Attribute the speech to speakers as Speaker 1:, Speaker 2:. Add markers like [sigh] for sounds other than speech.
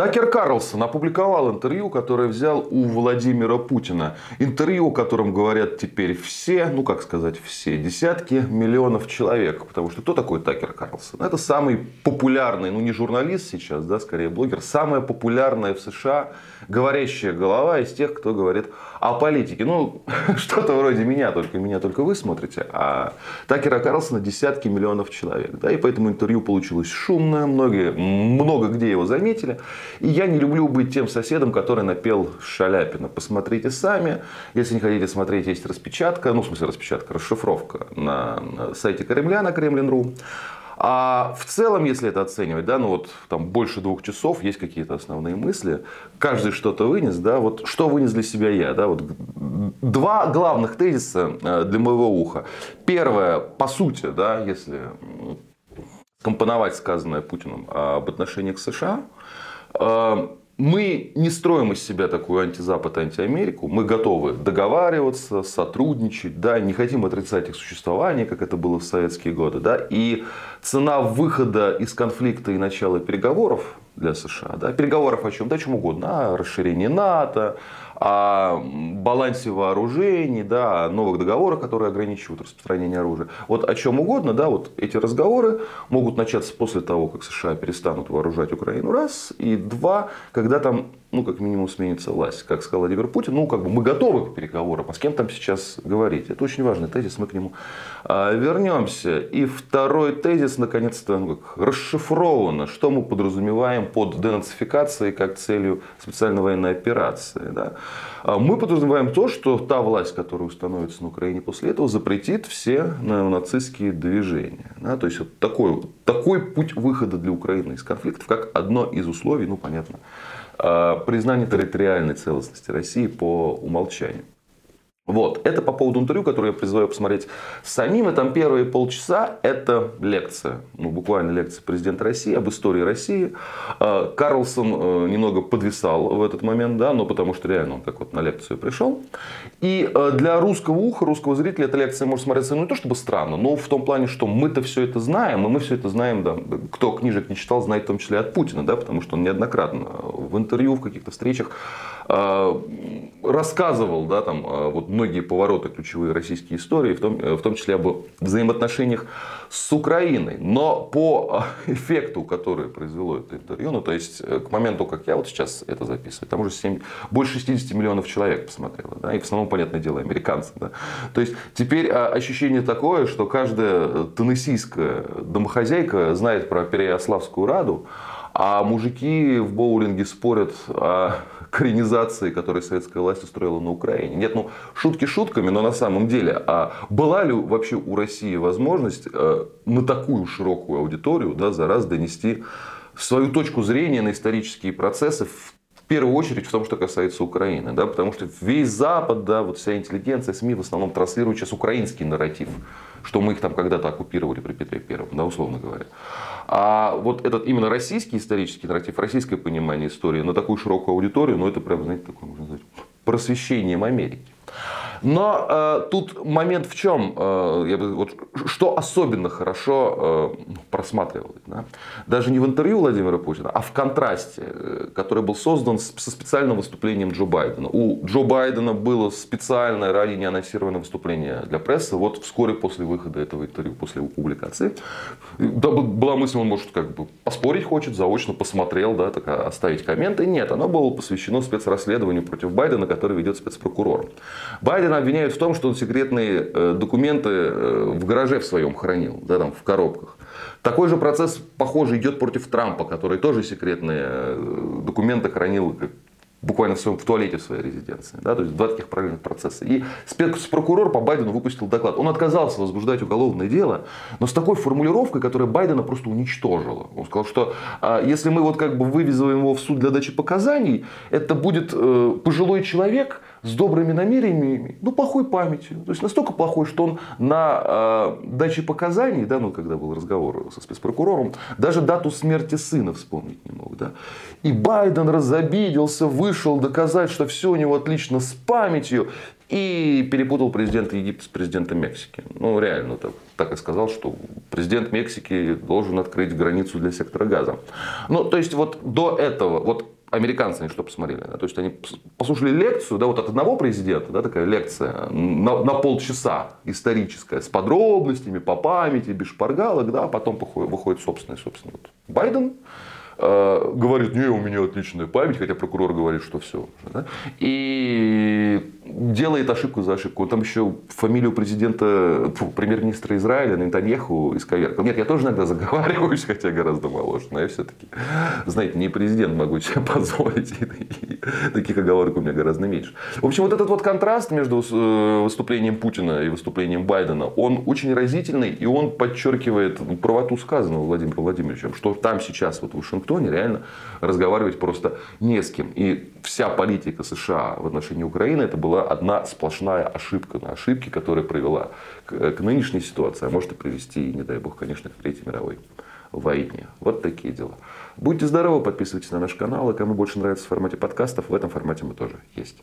Speaker 1: Такер Карлсон опубликовал интервью, которое взял у Владимира Путина. Интервью, о котором говорят теперь все, ну как сказать все, десятки миллионов человек. Потому что кто такой Такер Карлсон? Это самый популярный, ну не журналист сейчас, да, скорее блогер, самая популярная в США говорящая голова из тех, кто говорит о политике. Ну, [laughs] что-то вроде меня, только меня только вы смотрите. А Такера Карлсона десятки миллионов человек. Да, и поэтому интервью получилось шумное, многие, много где его заметили. И я не люблю быть тем соседом, который напел Шаляпина. Посмотрите сами. Если не хотите смотреть, есть распечатка. Ну, в смысле распечатка, расшифровка на сайте Кремля, на Кремлин.ру. А в целом, если это оценивать, да, ну вот там больше двух часов, есть какие-то основные мысли, каждый что-то вынес, да, вот что вынес для себя я, да, вот два главных тезиса э, для моего уха. Первое, по сути, да, если компоновать сказанное Путиным об отношении к США, э, мы не строим из себя такую антизапад, антиамерику. Мы готовы договариваться, сотрудничать, да, не хотим отрицать их существование, как это было в советские годы. Да, и цена выхода из конфликта и начала переговоров для США, да, переговоров о чем? Да, о чем угодно, о расширении НАТО, о балансе вооружений, да, о новых договорах, которые ограничивают распространение оружия. Вот о чем угодно, да, вот эти разговоры могут начаться после того, как США перестанут вооружать Украину, раз, и два, когда там ну, как минимум, сменится власть. Как сказал Владимир Путин, ну, как бы мы готовы к переговорам, а с кем там сейчас говорить? Это очень важный тезис, мы к нему а, вернемся. И второй тезис, наконец-то, ну, как расшифровано, что мы подразумеваем под денацификацией как целью специальной военной операции. Да? А мы подразумеваем то, что та власть, которая установится на Украине после этого, запретит все нацистские движения. Да? То есть, вот такой, такой путь выхода для Украины из конфликтов, как одно из условий, ну, понятно, признание территориальной целостности России по умолчанию. Вот, это по поводу интервью, которое я призываю посмотреть самим. И там первые полчаса это лекция, ну буквально лекция президента России об истории России. А, Карлсон э, немного подвисал в этот момент, да, но потому что реально он как вот на лекцию пришел. И э, для русского уха, русского зрителя эта лекция может смотреться ну, не то чтобы странно, но в том плане, что мы-то все это знаем, и мы все это знаем, да, кто книжек не читал, знает в том числе от Путина, да, потому что он неоднократно в интервью, в каких-то встречах а, рассказывал, да, там, а, вот многие повороты ключевые российские истории, в том, э, в том числе об взаимоотношениях с Украиной. Но по а, эффекту, который произвело это интервью, ну, то есть э, к моменту, как я вот сейчас это записываю, там уже 7, больше 60 миллионов человек посмотрело, да, и в основном, понятное дело, американцы. Да. То есть теперь ощущение такое, что каждая теннессийская домохозяйка знает про Переяславскую Раду, а мужики в боулинге спорят о коренизации, которую советская власть устроила на Украине. Нет, ну шутки шутками, но на самом деле, а была ли вообще у России возможность э, на такую широкую аудиторию да, за раз донести свою точку зрения на исторические процессы, в первую очередь в том, что касается Украины. Да, потому что весь Запад, да, вот вся интеллигенция, СМИ в основном транслируют сейчас украинский нарратив, что мы их там когда-то оккупировали при Петре Первом, да, условно говоря. А вот этот именно российский исторический нарратив, российское понимание истории на такую широкую аудиторию, ну это прям, знаете, такое, можно сказать, просвещением Америки. Но э, тут момент в чем, э, я бы, вот, что особенно хорошо э, просматривалось. Да? Даже не в интервью Владимира Путина, а в контрасте, э, который был создан со специальным выступлением Джо Байдена. У Джо Байдена было специальное, ранее не анонсированное выступление для прессы, вот вскоре после выхода этого интервью, после его публикации. Да, была мысль, он может как бы поспорить хочет, заочно посмотрел, да, так, а, оставить комменты. Нет, оно было посвящено спецрасследованию против Байдена, который ведет спецпрокурор. Байден Байдена обвиняют в том, что он секретные э, документы э, в гараже в своем хранил, да, там, в коробках. Такой же процесс, похоже, идет против Трампа, который тоже секретные э, документы хранил буквально в, своем, в туалете в своей резиденции. Да, то есть два таких параллельных процесса. И спецпрокурор по Байдену выпустил доклад. Он отказался возбуждать уголовное дело, но с такой формулировкой, которая Байдена просто уничтожила. Он сказал, что а, если мы вот как бы вывезываем его в суд для дачи показаний, это будет э, пожилой человек, с добрыми намерениями, ну, плохой памятью. То есть, настолько плохой, что он на э, даче показаний, да, ну, когда был разговор со спецпрокурором, даже дату смерти сына вспомнить не мог. Да. И Байден разобиделся, вышел доказать, что все у него отлично с памятью. И перепутал президента Египта с президентом Мексики. Ну, реально, так, так и сказал, что президент Мексики должен открыть границу для сектора газа. Ну, то есть, вот до этого, вот американцы они что посмотрели? Да? То есть они послушали лекцию, да, вот от одного президента, да, такая лекция на, на полчаса историческая, с подробностями, по памяти, без шпаргалок, да, а потом выходит, собственный, собственно, вот Байден, э, говорит, не, у меня отличная память, хотя прокурор говорит, что все. Да? И делает ошибку за ошибку. Он там еще фамилию президента, премьер-министра Израиля Нетаньяху исковеркал. Нет, я тоже иногда [laughs] заговариваюсь, хотя гораздо моложе. Но я все-таки, знаете, не президент могу себе [laughs] позволить. И таких оговорок у меня гораздо меньше. В общем, вот этот вот контраст между э, выступлением Путина и выступлением Байдена, он очень разительный, и он подчеркивает правоту сказанного Владимиром Владимировичем, что там сейчас вот в Вашингтоне реально разговаривать просто не с кем. И вся политика США в отношении Украины это была одна сплошная ошибка на ошибке, которая привела к, к нынешней ситуации, а может и привести, не дай бог, конечно, к Третьей мировой войне. Вот такие дела. Будьте здоровы, подписывайтесь на наш канал. И кому больше нравится в формате подкастов, в этом формате мы тоже есть.